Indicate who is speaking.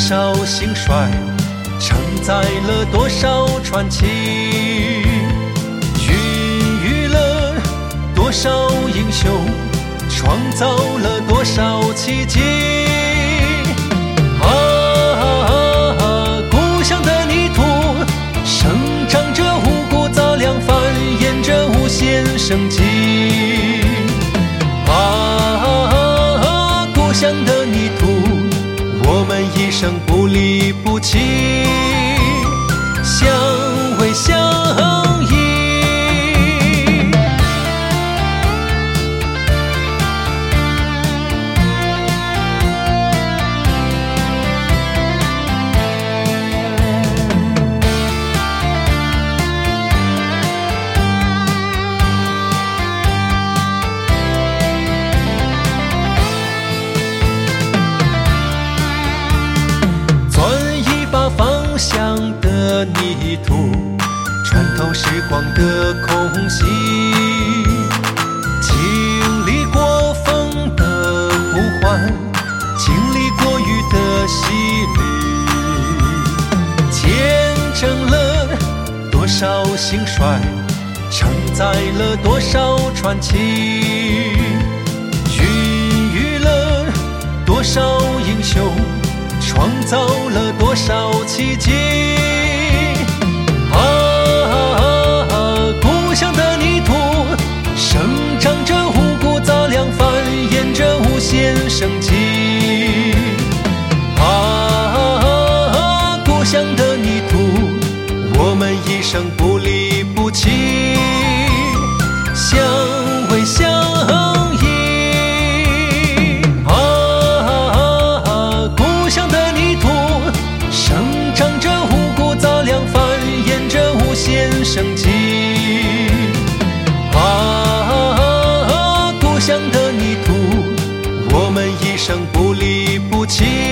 Speaker 1: 少兴衰，承载了多少传奇，孕育了多少英雄，创造了多少奇迹。啊，故乡的泥土生长着五谷杂粮，繁衍着无限生机。啊，故乡的泥土，我们一生不离不弃，相偎相途，穿透时光的空隙，经历过风的呼唤，经历过雨的洗礼，见证了多少兴衰，承载了多少传奇，孕育了多少英雄。创造了多少奇迹？生不离不弃相偎相依啊故乡的泥土生长着五谷杂粮繁衍着无限生机啊故乡的泥土我们一生不离不弃